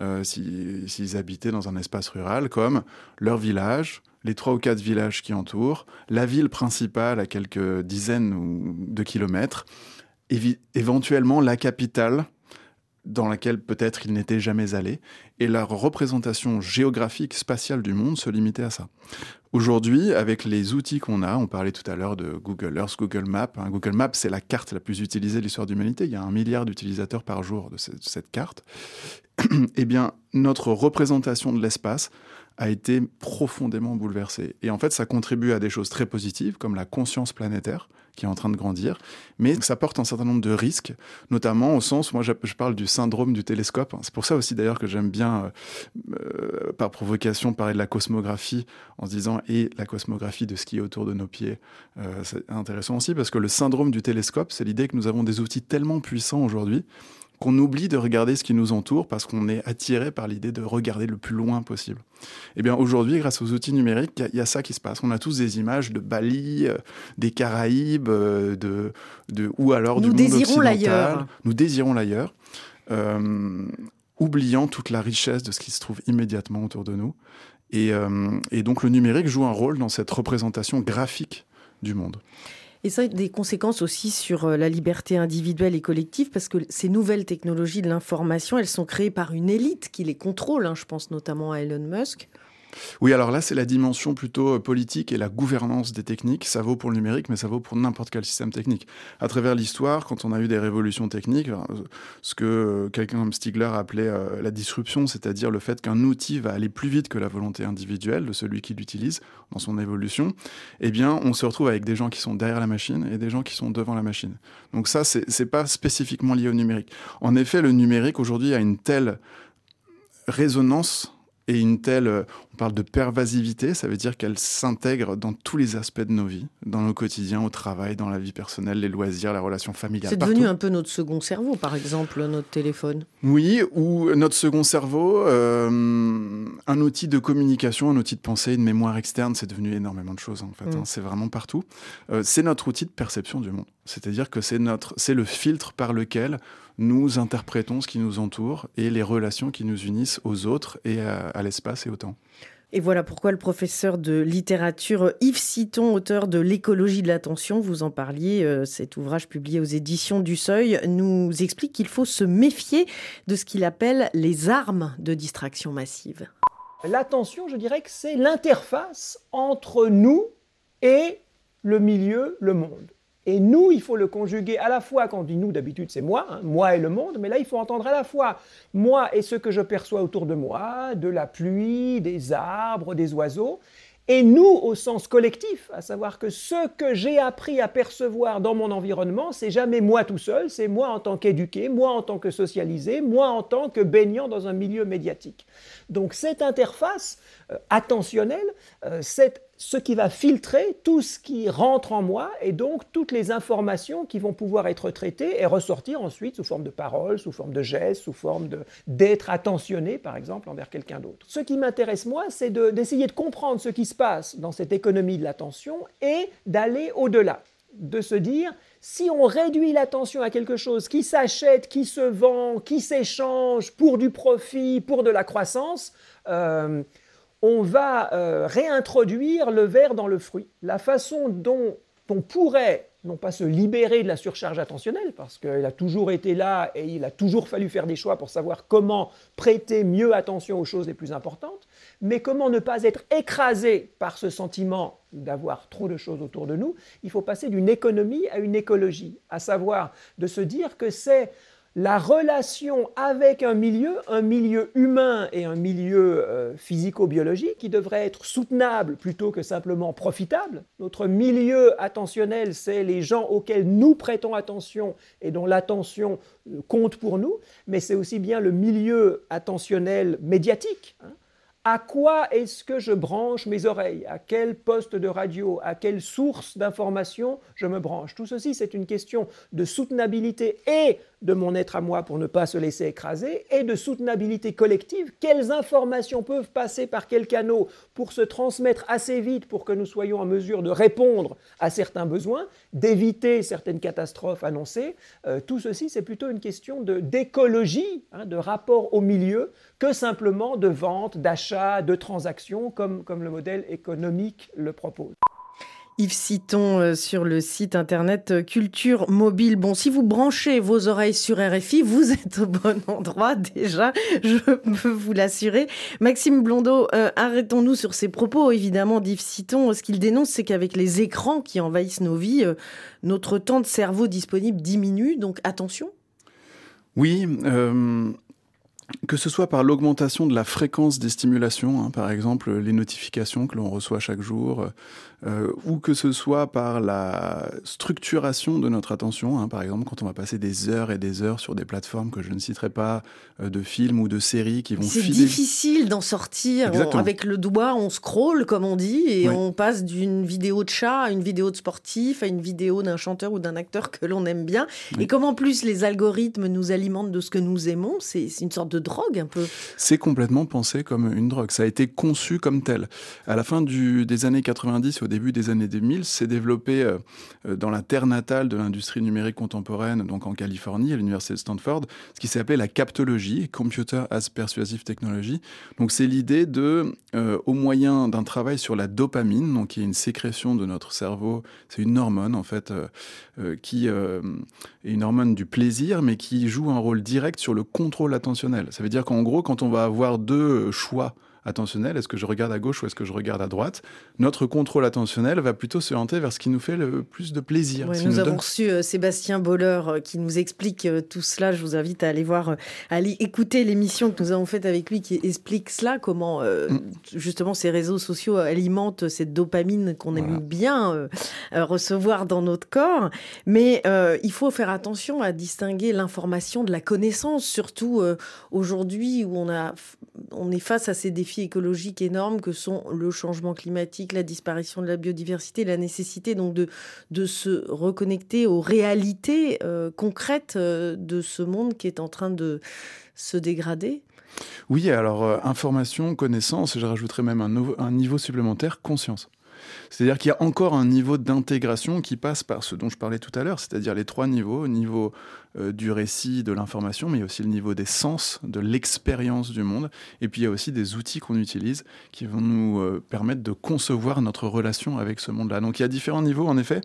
S3: euh, si- s'ils habitaient dans un espace rural, comme leur village, les trois ou quatre villages qui entourent, la ville principale à quelques dizaines de kilomètres, éventuellement la capitale dans laquelle peut-être ils n'étaient jamais allés, et leur représentation géographique, spatiale du monde se limitait à ça. Aujourd'hui, avec les outils qu'on a, on parlait tout à l'heure de Google Earth, Google Maps. hein. Google Maps, c'est la carte la plus utilisée de l'histoire de l'humanité. Il y a un milliard d'utilisateurs par jour de cette, cette carte. eh bien, notre représentation de l'espace a été profondément bouleversé. Et en fait, ça contribue à des choses très positives, comme la conscience planétaire, qui est en train de grandir, mais ça porte un certain nombre de risques, notamment au sens, moi je, parle du syndrome du télescope. C'est pour ça aussi d'ailleurs que j'aime bien, euh, euh, par provocation, parler de la cosmographie en se disant et la cosmographie de ce qui est autour de nos pieds. Euh, c'est intéressant aussi parce que le syndrome du télescope, c'est l'idée que nous avons des outils tellement puissants aujourd'hui qu'on oublie de regarder ce qui nous entoure parce qu'on est attiré par l'idée de regarder le plus loin possible. Eh bien, aujourd'hui, grâce aux outils numériques, il y, a ça qui se passe. On a tous des images de Bali, euh, des Caraïbes, euh, de, de, ou alors
S2: nous
S3: du
S2: monde occidental. L'ailleurs.
S3: Nous désirons l'ailleurs. Euh, oubliant toute la richesse de ce qui se trouve immédiatement autour de nous. Et, et donc le numérique joue un rôle dans cette représentation graphique du monde.
S2: Et ça a des conséquences aussi sur euh, la liberté individuelle et collective, parce que ces nouvelles technologies de l'information, elles sont créées par une élite qui les contrôle. Hein. je pense notamment à Elon Musk.
S3: Oui, alors là, c'est la dimension plutôt euh, politique et la gouvernance des techniques. Ça vaut pour le numérique, mais ça vaut pour n'importe quel système technique. À travers l'histoire, quand on a eu des révolutions techniques, euh, ce que euh, quelqu'un comme Stigler appelait la disruption, c'est-à-dire le fait qu'un outil va aller plus vite que la volonté individuelle de celui qui l'utilise dans son évolution, eh bien, on se retrouve avec des gens qui sont derrière la machine et des gens qui sont devant la machine. Donc ça, c'est pas spécifiquement lié au numérique. En effet, le numérique aujourd'hui a une telle résonance et une telle, euh, on parle de pervasivité, ça veut dire qu'elle s'intègre dans tous les aspects de nos vies, dans nos quotidiens, au travail, dans la vie personnelle, les loisirs, la relation familiale.
S2: C'est devenu un peu notre second cerveau, par exemple, notre téléphone.
S3: Oui, ou notre second cerveau, euh, un outil de communication, un outil de pensée, une mémoire externe, c'est devenu énormément de choses en fait. Hein. Mm. c'est vraiment partout. Euh, c'est notre outil de perception du monde. C'est-à-dire que c'est notre, c'est le filtre par lequel nous interprétons ce qui nous entoure et les relations qui nous unissent aux autres et à, l'espace et au temps.
S2: Et voilà pourquoi le professeur de littérature Yves Citon, auteur de L'écologie de l'attention, vous en parliez, euh, cet ouvrage publié aux éditions du Seuil, nous explique qu'il faut se méfier de ce qu'il appelle les armes de distraction massive.
S8: L'attention, je dirais que c'est l'interface entre nous et le milieu, le monde. Et nous, il faut le conjuguer à la fois, quand on dit nous, d'habitude c'est moi, hein, moi et le monde, mais là il faut entendre à la fois moi et ce que je perçois autour de moi, de la pluie, des arbres, des oiseaux, et nous au sens collectif, à savoir que ce que j'ai appris à percevoir dans mon environnement, c'est jamais moi tout seul, c'est moi en tant qu'éduqué, moi en tant que socialisé, moi en tant que baignant dans un milieu médiatique. Donc cette interface euh, attentionnelle, euh, cette ce qui va filtrer tout ce qui rentre en moi et donc toutes les informations qui vont pouvoir être traitées et ressortir ensuite sous forme de paroles, sous forme de gestes, sous forme d'être attentionné par exemple envers quelqu'un d'autre. Ce qui m'intéresse moi, c'est d'essayer de, comprendre ce qui se passe dans cette économie de l'attention et d'aller au-delà, de se dire si on réduit l'attention à quelque chose qui s'achète, qui se vend, qui s'échange pour du profit, pour de la croissance, euh, on va euh, réintroduire le verre dans le fruit. La façon dont on pourrait, non pas se libérer de la surcharge attentionnelle, parce qu'elle a toujours été là et il a toujours fallu faire des choix pour savoir comment prêter mieux attention aux choses les plus importantes, mais comment ne pas être écrasé par ce sentiment d'avoir trop de choses autour de nous, il faut passer d'une économie à une écologie, à savoir de se dire que c'est la relation avec un milieu, un milieu humain et un milieu euh, physico-biologique qui devrait être soutenable plutôt que simplement profitable. Notre milieu attentionnel, c'est les gens auxquels nous prêtons attention et dont l'attention euh, compte pour nous, mais c'est aussi bien le milieu attentionnel médiatique. Hein à quoi est-ce que je branche mes oreilles? À quel poste de radio? À quelle source d'information je me branche? Tout ceci, c'est une question de soutenabilité et de mon être à moi pour ne pas se laisser écraser, et de soutenabilité collective. Quelles informations peuvent passer par quels canaux pour se transmettre assez vite pour que nous soyons en mesure de répondre à certains besoins, d'éviter certaines catastrophes annoncées? Euh, Tout ceci, c'est plutôt une question d'écologie, hein, de rapport au milieu, que simplement de vente, d'achat, de transaction, comme, comme le modèle économique le propose.
S2: Yves Citon euh, sur le site internet euh, Culture Mobile. Bon, si vous branchez vos oreilles sur RFI, vous êtes au bon endroit déjà, je peux vous l'assurer. Maxime Blondeau, euh, arrêtons-nous sur ces propos, évidemment, d'Yves Citon. Ce qu'il dénonce, c'est qu'avec les écrans qui envahissent nos vies, notre temps de cerveau disponible diminue, donc attention.
S3: Oui, que ce soit par l'augmentation de la fréquence des stimulations, hein, par exemple les notifications que l'on reçoit chaque jour, euh, ou que ce soit par la structuration de notre attention, hein, par exemple quand on va passer des heures et des heures sur des plateformes que je ne citerai pas, euh, de films ou de séries qui vont
S2: C'est
S3: filer...
S2: difficile d'en sortir. On- avec le doigt, on scrolle, comme on dit, et
S3: Oui.
S2: on passe d'une vidéo de chat à une vidéo de sportif, à une vidéo d'un chanteur ou d'un acteur que l'on aime bien.
S3: Oui.
S2: Et comme en plus les algorithmes nous alimentent de ce que nous aimons, c'est une sorte de drogue un peu.
S3: C'est complètement pensé comme une drogue. Ça a été conçu comme tel. À la fin du, des années 90 et début des années 2000, c'est développé euh, euh, dans la terre natale de l'industrie numérique contemporaine, donc en Californie, à l'université de Stanford, ce qui s'est appelé la captologie, Computer as Persuasive Technology. Donc c'est l'idée de, euh, au moyen d'un travail sur la dopamine, donc qui est une sécrétion de notre cerveau, c'est une hormone en fait, qui est une hormone du plaisir, mais qui joue un rôle direct sur le contrôle attentionnel. Ça veut dire qu'en gros, quand on va avoir deux choix attentionnels, est-ce que je regarde à gauche ou est-ce que je regarde à droite, notre contrôle attentionnel va plutôt se hanter vers ce qui nous fait le plus de plaisir.
S2: Ouais, nous
S3: nous
S2: avons
S3: donne-
S2: reçu euh, Sébastien Boller euh, qui nous explique euh, tout cela. Je vous invite à aller voir, à aller écouter l'émission que nous avons faite avec lui qui explique cela, comment
S3: Mm.
S2: justement ces réseaux sociaux alimentent cette dopamine qu'on
S3: Voilà.
S2: aime bien recevoir dans notre corps. Mais il faut faire attention à distinguer l'information de la connaissance, surtout aujourd'hui où on, a, on est face à ces défis écologiques énormes que sont le changement climatique, la disparition de la biodiversité, la nécessité donc de de se reconnecter aux réalités euh, concrètes euh, de ce monde qui est en train de se dégrader.
S3: Oui, alors euh, information, connaissance, et je rajouterais même un, un niveau supplémentaire, conscience. C'est-à-dire qu'il y a encore un niveau d'intégration qui passe par ce dont je parlais tout à l'heure, c'est-à-dire les trois niveaux, au niveau euh, du récit, de l'information, mais il y a aussi le niveau des sens, de l'expérience du monde, et puis il y a aussi des outils qu'on utilise qui vont nous euh, permettre de concevoir notre relation avec ce monde-là. Donc il y a différents niveaux, en effet.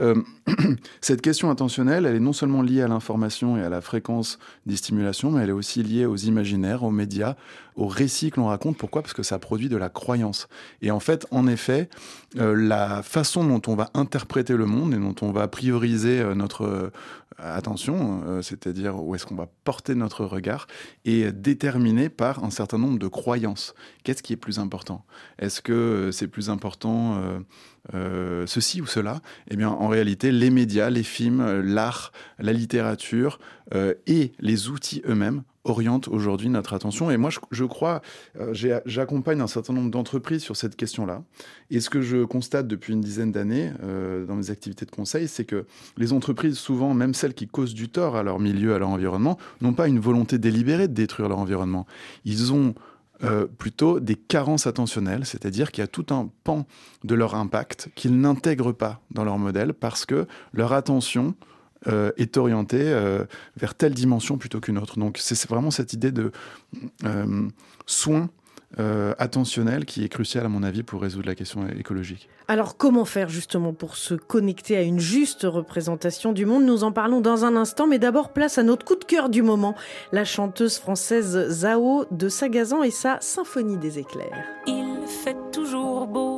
S3: Euh, cette question intentionnelle, elle est non seulement liée à l'information et à la fréquence des stimulations, mais elle est aussi liée aux imaginaires, aux médias, aux récits que l'on raconte. Pourquoi? Parce que ça produit de la croyance. Et en fait, en effet, la façon dont on va interpréter le monde et dont on va prioriser notre attention, euh, c'est-à-dire où est-ce qu'on va porter notre regard, est déterminée par un certain nombre de croyances. Qu'est-ce qui est plus important? Est-ce que euh, c'est plus important euh, ceci ou cela? Eh bien, en réalité, les médias, les films, l'art, la littérature et les outils eux-mêmes orientent aujourd'hui notre attention. Et moi, je, crois, euh, j'accompagne un certain nombre d'entreprises sur cette question-là. Et ce que je constate depuis une dizaine d'années euh, dans mes activités de conseil, c'est que les entreprises, souvent, même celles qui causent du tort à leur milieu, à leur environnement, n'ont pas une volonté délibérée de détruire leur environnement. Ils ont euh, plutôt des carences attentionnelles, c'est-à-dire qu'il y a tout un pan de leur impact qu'ils n'intègrent pas dans leur modèle parce que leur attention euh, est orientée euh, vers telle dimension plutôt qu'une autre. Donc c'est c'est vraiment cette idée de euh, soin euh, attentionnel qui est crucial à mon avis pour résoudre la question écologique.
S2: Alors comment faire justement pour se connecter à une juste représentation du monde? Nous en parlons dans un instant, mais d'abord place à notre coup de cœur du moment, la chanteuse française Zao de Sagazan et sa Symphonie des éclairs.
S9: Il fait toujours beau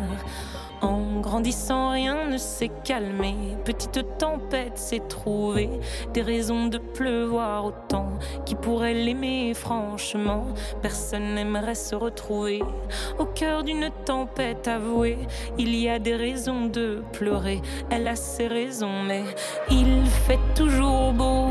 S9: Grandissant, rien ne s'est calmé. Petite tempête s'est trouvée. Des raisons de pleuvoir autant. Qui pourrait l'aimer franchement Personne n'aimerait se retrouver. Au cœur d'une tempête avouée, il y a des raisons de pleurer. Elle a ses raisons, mais il fait toujours beau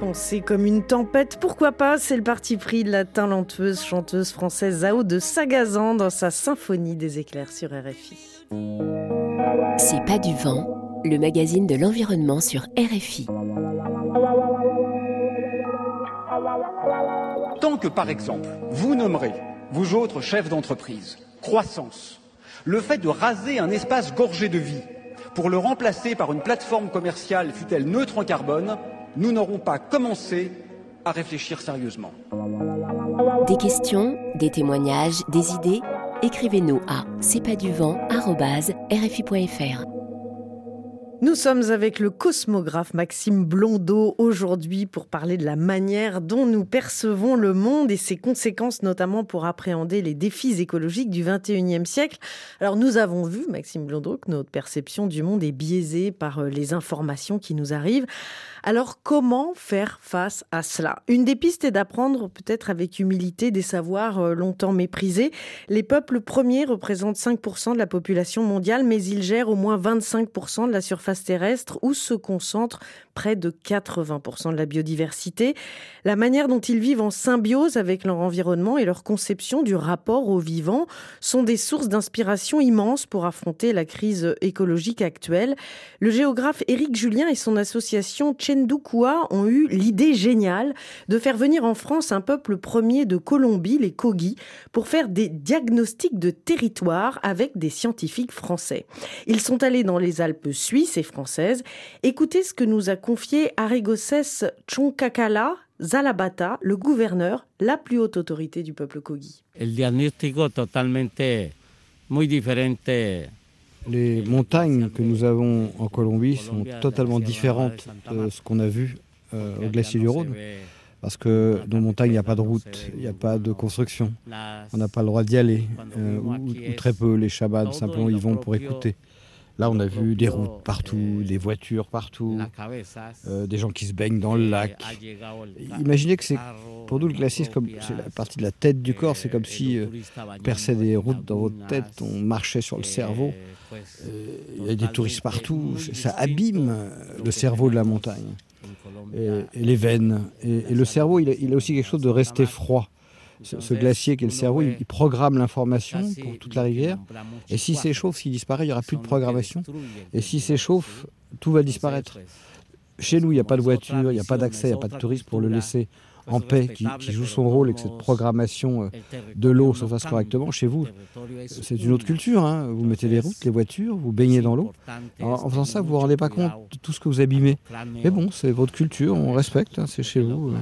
S2: Penser comme une tempête, pourquoi pas? C'est le parti pris de la talentueuse chanteuse française Zao de Sagazan dans sa symphonie des éclairs sur RFI.
S1: C'est pas du vent, le magazine de l'environnement sur RFI.
S10: Tant que, par exemple, vous nommerez, vous autres chefs d'entreprise, croissance, le fait de raser un espace gorgé de vie pour le remplacer par une plateforme commerciale, fut-elle neutre en carbone, nous n'aurons pas commencé à réfléchir sérieusement.
S1: Des questions, des témoignages, des idées Écrivez-nous à c'est pas du vent rfi.fr.
S2: Nous sommes avec le cosmographe Maxime Blondeau aujourd'hui pour parler de la manière dont nous percevons le monde et ses conséquences, notamment pour appréhender les défis écologiques du 21e siècle. Alors nous avons vu, Maxime Blondeau, que notre perception du monde est biaisée par euh, les informations qui nous arrivent. Alors comment faire face à cela? Une des pistes est d'apprendre peut-être avec humilité des savoirs euh, longtemps méprisés. Les peuples premiers représentent 5% de la population mondiale, mais ils gèrent au moins 25% de la surface terrestre où se concentre près de 80% de la biodiversité. La manière dont ils vivent en symbiose avec leur environnement et leur conception du rapport au vivant sont des sources d'inspiration immenses pour affronter la crise écologique actuelle. Le géographe Éric Julien et son association Chendukua ont eu l'idée géniale de faire venir en France un peuple premier de Colombie, les Kogi, pour faire des diagnostics de territoire avec des scientifiques français. Ils sont allés dans les Alpes suisses et françaises. Écoutez ce que nous a confié Arigoses Chonkakala Zalabata, le gouverneur, la plus haute autorité du peuple Kogi.
S11: El diagnóstico totalmente muy diferente
S12: les montagnes que nous avons en Colombie sont totalement différentes de ce qu'on a vu euh, au glacier du Rhône. Parce que dans nos montagnes, il n'y a pas de route, il n'y a pas de construction. On n'a pas le droit d'y aller, euh, ou, ou, très peu. Les Shabbats, simplement, ils vont pour écouter. Là, on a vu des routes partout, des voitures partout, euh, des gens qui se baignent dans le lac. Imaginez que c'est, pour nous, le glacier, comme c'est la partie de la tête du corps. C'est comme si euh, on perçait des routes dans votre tête, on marchait sur le cerveau. Euh, il y a des touristes partout. Ça abîme le cerveau de la montagne. Et, et les veines. Et, et le cerveau, il a, il a aussi quelque chose de rester froid ce, ce, glacier qui est le cerveau, il, il programme l'information pour toute la rivière. Et si s'échauffe, s'il disparaît, il n'y aura plus de programmation. Et si s'échauffe, tout va disparaître. Chez nous, il n'y a pas de voiture, il n'y a pas d'accès, il n'y a pas de touristes pour le laisser en paix, qui, qui, joue son rôle et que cette programmation euh, de l'eau se fasse correctement. Chez vous, c'est une autre culture. Hein. Vous mettez les routes, les voitures, vous baignez dans l'eau. En faisant ça, vous ne vous rendez pas compte de tout ce que vous abîmez. Mais bon, c'est votre culture, on respecte, hein, c'est chez vous.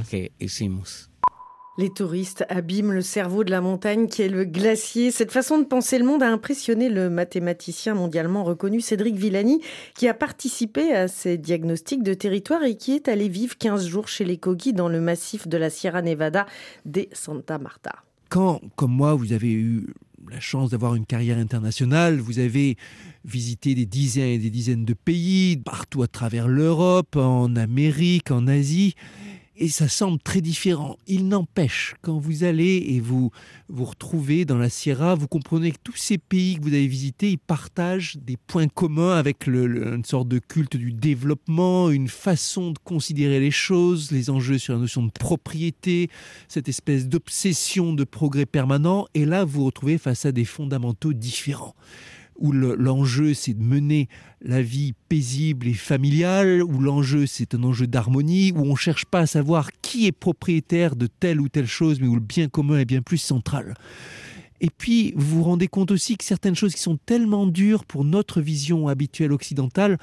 S2: Les touristes abîment le cerveau de la montagne qui est le glacier. Cette façon de penser le monde a impressionné le mathématicien mondialement reconnu Cédric Villani, qui a participé à ces diagnostics de territoire et qui est allé vivre 15 jours chez les Kogi dans le massif de la Sierra Nevada des Santa Marta.
S13: Quand, comme moi, vous avez eu la chance d'avoir une carrière internationale, vous avez visité des dizaines et des dizaines de pays, partout à travers l'Europe, en Amérique, en Asie, et ça semble très différent. Il n'empêche, quand vous allez et vous vous retrouvez dans la Sierra, vous comprenez que tous ces pays que vous avez visités, ils partagent des points communs avec une sorte de culte du développement, une façon de considérer les choses, les enjeux sur la notion de propriété, cette espèce d'obsession de progrès permanent. Et là, vous vous retrouvez face à des fondamentaux différents où l'enjeu le, c'est de mener la vie paisible et familiale, où l'enjeu c'est un enjeu d'harmonie, où on ne cherche pas à savoir qui est propriétaire de telle ou telle chose, mais où le bien commun est bien plus central. Et puis, vous vous rendez compte aussi que certaines choses qui sont tellement dures pour notre vision habituelle occidentale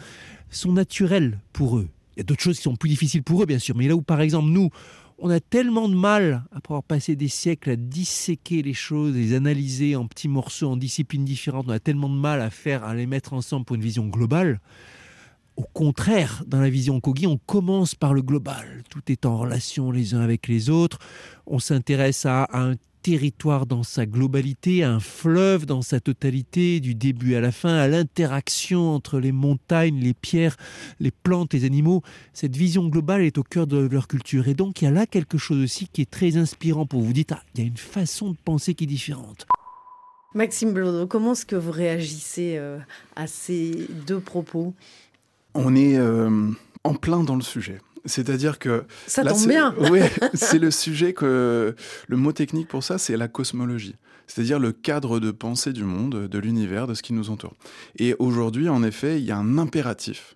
S13: sont naturelles pour eux. Il y a d'autres choses qui sont plus difficiles pour eux, bien sûr, mais là où, par exemple, nous, on a tellement de mal, après avoir passé des siècles à disséquer les choses, les analyser en petits morceaux, en disciplines différentes, on a tellement de mal à faire, à les mettre ensemble pour une vision globale. Au contraire, dans la vision Kogi, on commence par le global. Tout est en relation les uns avec les autres. On s'intéresse à, à un territoire dans sa globalité, un fleuve dans sa totalité, du début à la fin, à l'interaction entre les montagnes, les pierres, les plantes, les animaux. Cette vision globale est au cœur de leur culture. Et donc, il y a là quelque chose aussi qui est très inspirant pour vous. Vous dites, ah, il y a une façon de penser qui est différente.
S2: Maxime Blodo, comment est-ce que vous réagissez euh, à ces deux propos?
S3: On est euh, en plein dans le sujet. C'est-à-dire que
S2: ça tombe bien.
S3: oui, c'est le sujet que le mot technique pour ça, c'est la cosmologie. C'est-à-dire le cadre de pensée du monde, de l'univers, de ce qui nous entoure. Et aujourd'hui, en effet, il y a un impératif.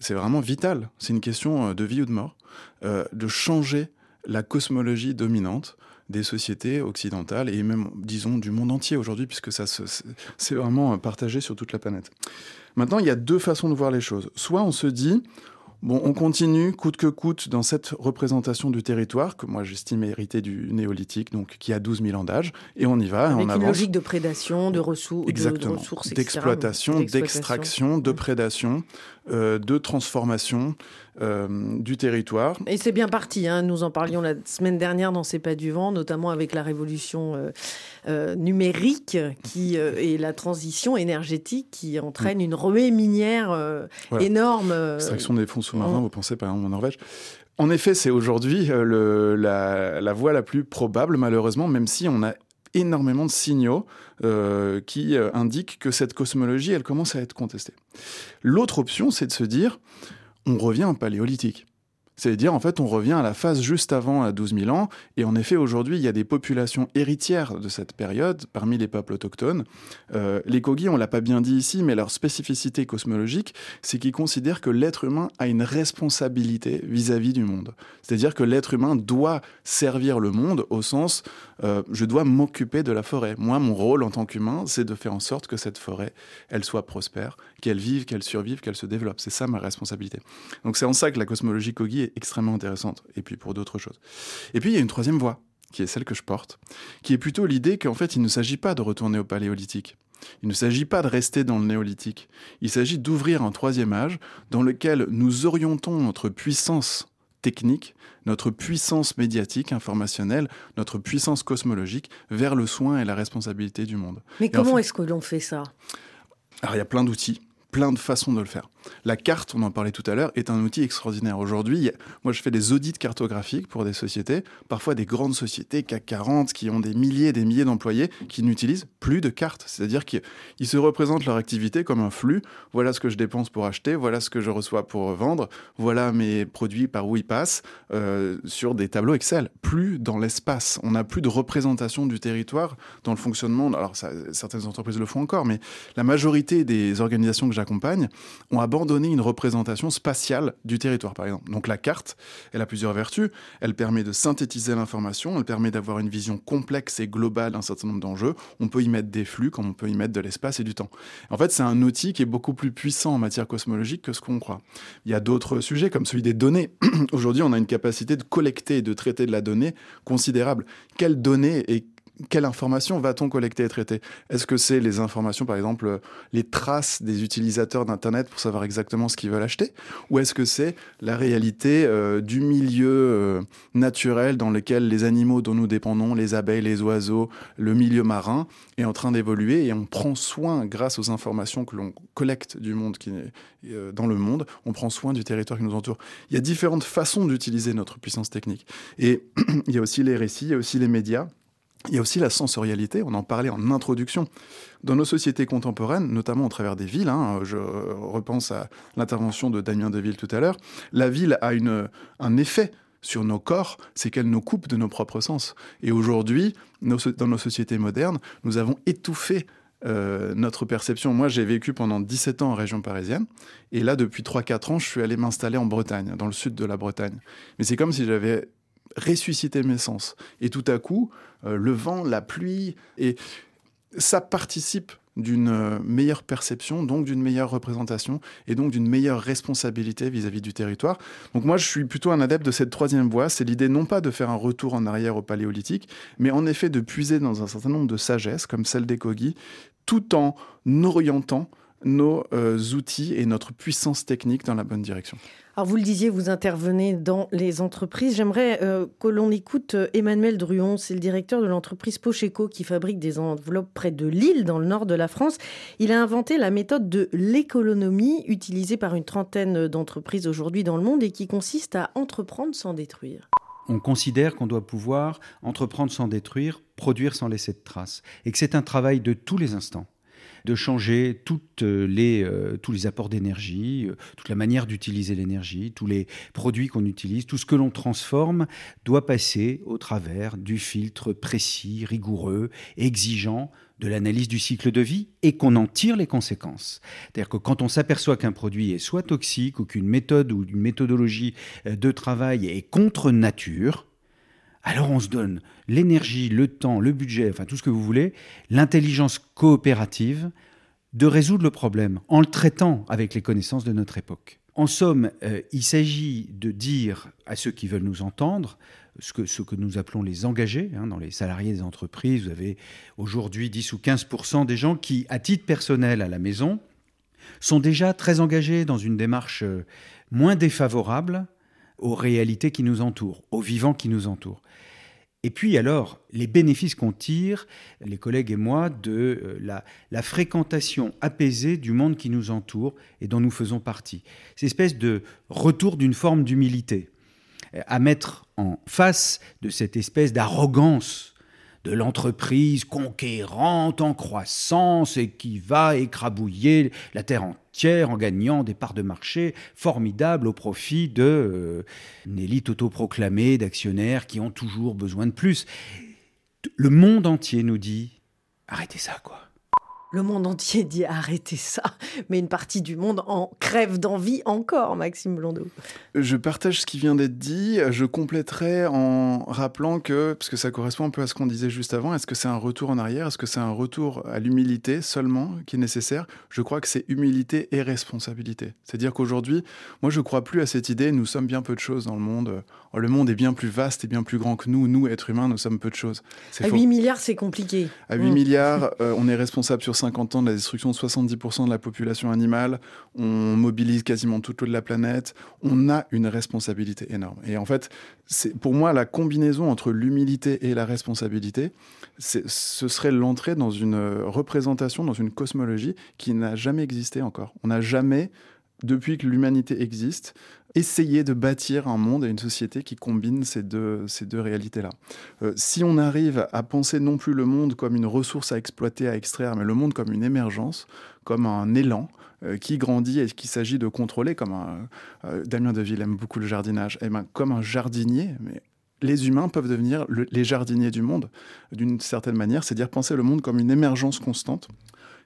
S3: C'est vraiment vital. C'est une question euh, de vie ou de mort, euh, de changer la cosmologie dominante des sociétés occidentales et même, disons, du monde entier aujourd'hui, puisque ça c'est vraiment partagé sur toute la planète. Maintenant, il y a deux façons de voir les choses. Soit on se dit, Bon, on continue coûte que coûte dans cette représentation du territoire que moi j'estime hériter du néolithique, donc qui a 12 000 ans d'âge, et on y va,
S2: Avec
S3: on
S2: une
S3: avance.
S2: logique de prédation, de, ressources,
S3: Exactement.
S2: de, ressources,
S3: d'exploitation, d'extraction, de prédation, euh, de transformation euh, du territoire.
S2: Et c'est bien parti. Hein. Nous en parlions la semaine dernière dans C'est pas du vent, notamment avec la révolution euh, numérique qui et la transition énergétique qui entraîne
S3: Mm.
S2: une remée minière
S3: Voilà.
S2: énorme.
S3: Extraction des fonds sous-marins,
S2: on-
S3: vous pensez par exemple en Norvège. En effet, c'est aujourd'hui la, la voie la plus probable, malheureusement, même si on a énormément de signaux euh, qui euh, indiquent que cette cosmologie, elle commence à être contestée. L'autre option, c'est de se dire, on revient au paléolithique. C'est-à-dire, en fait, on revient à la phase juste avant, à 12 000 ans. Et en effet, aujourd'hui, il y a des populations héritières de cette période, parmi les peuples autochtones. Euh, les Kogi, on l'a pas bien dit ici, mais leur spécificité cosmologique, c'est qu'ils considèrent que l'être humain a une responsabilité vis-à-vis du monde. C'est-à-dire que l'être humain doit servir le monde au sens, euh, je dois m'occuper de la forêt. Moi, mon rôle en tant qu'humain, c'est de faire en sorte que cette forêt, elle soit prospère, qu'elle vive, qu'elle survive, qu'elle se développe. C'est ça ma responsabilité. Donc c'est en ça que la cosmologie Kogi est extrêmement intéressante, et puis pour d'autres choses. Et puis il y a une troisième voie, qui est celle que je porte, qui est plutôt l'idée qu'en fait il ne s'agit pas de retourner au paléolithique. Il ne s'agit pas de rester dans le néolithique. Il s'agit d'ouvrir un troisième âge dans lequel nous orientons notre puissance technique, notre puissance médiatique, informationnelle, notre puissance cosmologique vers le soin et la responsabilité du monde.
S2: Mais
S3: Et en
S2: comment
S3: fait-
S2: est-ce que l'on fait ça?
S3: Alors il y a plein d'outils, plein de façons de le faire. La carte, on en parlait tout à l'heure, est un outil extraordinaire. Aujourd'hui, moi je fais des audits cartographiques pour des sociétés, parfois des grandes sociétés CAC 40 qui ont des milliers et des milliers d'employés qui n'utilisent plus de cartes. C'est-à-dire qu'ils ils se représentent leur activité comme un flux. Voilà ce que je dépense pour acheter, voilà ce que je reçois pour vendre, voilà mes produits par où ils passent euh, sur des tableaux Excel. Plus dans l'espace. On n'a plus de représentation du territoire dans le fonctionnement. Alors certaines entreprises le font encore, mais la majorité des organisations que j'accompagne ont abandonné une représentation spatiale du territoire, par exemple. Donc la carte, elle a plusieurs vertus. Elle permet de synthétiser l'information, elle permet d'avoir une vision complexe et globale d'un certain nombre d'enjeux. On peut y mettre des flux comme on peut y mettre de l'espace et du temps. En fait, c'est un outil qui est beaucoup plus puissant en matière cosmologique que ce qu'on croit. Il y a d'autres sujets comme celui des données. Aujourd'hui, on a une capacité de collecter et de traiter de la donnée considérable. Quelles données et quelle information va-t-on collecter et traiter? Est-ce que c'est les informations, par exemple, les traces des utilisateurs d'Internet pour savoir exactement ce qu'ils veulent acheter? Ou est-ce que c'est la réalité euh, du milieu euh, naturel dans lequel les animaux dont nous dépendons, les abeilles, les oiseaux, le milieu marin, est en train d'évoluer et on prend soin, grâce aux informations que l'on collecte du monde qui euh, dans le monde, on prend soin du territoire qui nous entoure. Il y a différentes façons d'utiliser notre puissance technique. Et il y a aussi les récits, il y a aussi les médias. Il y a aussi la sensorialité, on en parlait en introduction. Dans nos sociétés contemporaines, notamment au travers des villes, hein, je repense à l'intervention de Damien Deville tout à l'heure, la ville a un effet sur nos corps, c'est qu'elle nous coupe de nos propres sens. Et aujourd'hui, dans nos sociétés modernes, nous avons étouffé euh, notre perception. Moi, j'ai vécu pendant 17 ans en région parisienne, et là, depuis 3-4 ans, je suis allé m'installer en Bretagne, dans le sud de la Bretagne. Mais c'est comme si j'avais ressuscité mes sens. Et tout à coup, euh, le vent, la pluie, et ça participe d'une euh, meilleure perception, donc d'une meilleure représentation et donc d'une meilleure responsabilité vis-à-vis du territoire. Donc moi, je suis plutôt un adepte de cette troisième voie. C'est l'idée non pas de faire un retour en arrière au paléolithique, mais en effet de puiser dans un certain nombre de sagesses, comme celle des Kogi, tout en orientant nos euh, outils et notre puissance technique dans la bonne direction.
S2: Vous le disiez, vous intervenez dans les entreprises. J'aimerais euh, que l'on écoute euh, Emmanuel Druon, c'est le directeur de l'entreprise Pocheco qui fabrique des enveloppes près de Lille, dans le nord de la France. Il a inventé la méthode de l'économie utilisée par une trentaine d'entreprises aujourd'hui dans le monde et qui consiste à entreprendre sans détruire.
S14: On considère qu'on doit pouvoir entreprendre sans détruire, produire sans laisser de traces, et que c'est un travail de tous les instants de changer toutes les, euh, tous les apports d'énergie, euh, toute la manière d'utiliser l'énergie, tous les produits qu'on utilise, tout ce que l'on transforme doit passer au travers du filtre précis, rigoureux, exigeant de l'analyse du cycle de vie et qu'on en tire les conséquences. C'est-à-dire que quand on s'aperçoit qu'un produit est soit toxique ou qu'une méthode ou une méthodologie euh, de travail est contre nature, alors on se donne l'énergie, le temps, le budget, enfin tout ce que vous voulez, l'intelligence coopérative de résoudre le problème en le traitant avec les connaissances de notre époque. En somme, euh, il s'agit de dire à ceux qui veulent nous entendre, ce que, ce que nous appelons les engagés, hein, dans les salariés des entreprises, vous avez aujourd'hui 10 ou 15% des gens qui, à titre personnel à la maison, sont déjà très engagés dans une démarche euh, moins défavorable aux réalités qui nous entourent, aux vivants qui nous entourent. Et puis alors, les bénéfices qu'on tire, les collègues et moi, de euh, la, la, fréquentation apaisée du monde qui nous entoure et dont nous faisons partie. Cette espèce de retour d'une forme d'humilité, à mettre en face de cette espèce d'arrogance de l'entreprise conquérante en croissance et qui va écrabouiller la terre entière en gagnant des parts de marché formidables au profit de euh, une élite autoproclamée d'actionnaires qui ont toujours besoin de plus. Le monde entier nous dit arrêtez ça quoi
S2: le monde entier dit arrêtez ça, mais une partie du monde en crève d'envie encore, Maxime Blondeau.
S3: Je partage ce qui vient d'être dit. Je compléterai en rappelant que, parce que ça correspond un peu à ce qu'on disait juste avant, est-ce que c'est un retour en arrière? Est-ce que c'est un retour à l'humilité seulement qui est nécessaire? Je crois que c'est humilité et responsabilité. C'est-à-dire qu'aujourd'hui, moi je crois plus à cette idée, nous sommes bien peu de choses dans le monde. Le monde est bien plus vaste et bien plus grand que nous. Nous, êtres humains, nous sommes peu de choses.
S2: À 8 milliards, c'est compliqué.
S3: À 8 milliards, euh, on est responsable sur 50 ans de la destruction de 70% de la population animale, on mobilise quasiment toute l'eau de la planète, on a une responsabilité énorme. Et en fait, c'est pour moi la combinaison entre l'humilité et la responsabilité, ce serait l'entrée dans une représentation, dans une cosmologie qui n'a jamais existé encore. On n'a jamais depuis que l'humanité existe, essayé de bâtir un monde et une société qui combine ces deux, ces deux réalités-là. Euh, si on arrive à penser non plus le monde comme une ressource à exploiter, à extraire, mais le monde comme une émergence, comme un élan, euh, qui grandit et qu'il s'agit de contrôler, comme un, euh, Damien Deville aime beaucoup le jardinage, et eh ben, comme un jardinier, mais les humains peuvent devenir les jardiniers du monde d'une certaine manière, c'est-à-dire penser le monde comme une émergence constante.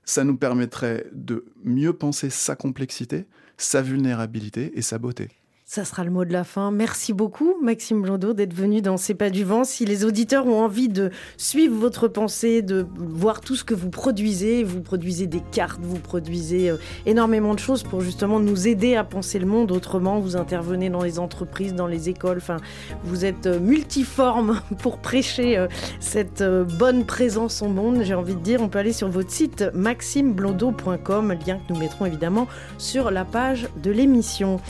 S3: Ça nous permettrait de mieux penser sa complexité, sa vulnérabilité et sa beauté.
S2: Ça sera le mot de la fin. Merci beaucoup, Maxime Blondeau, d'être venu dans C'est pas du vent. Si les auditeurs ont envie de suivre votre pensée, de voir tout ce que vous produisez, vous produisez des cartes, vous produisez euh, énormément de choses pour justement nous aider à penser le monde autrement. Vous intervenez dans les entreprises, dans les écoles. Enfin, vous êtes euh, multiforme pour prêcher euh, cette bonne présence au monde. J'ai envie de dire, on peut aller sur votre site maximeblondeau.com, lien que nous mettrons évidemment sur la page de l'émission.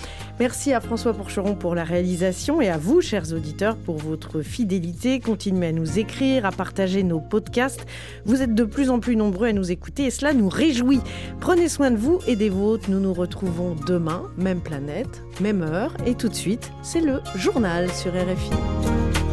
S2: Merci à François Porcheron pour la réalisation et à vous, chers auditeurs, pour votre fidélité. Continuez à nous écrire, à partager nos podcasts. Vous êtes de plus en plus nombreux à nous écouter et cela nous réjouit. Prenez soin de vous et des vôtres. Nous nous retrouvons demain, même planète, même heure. Et tout de suite, c'est le journal sur RFI.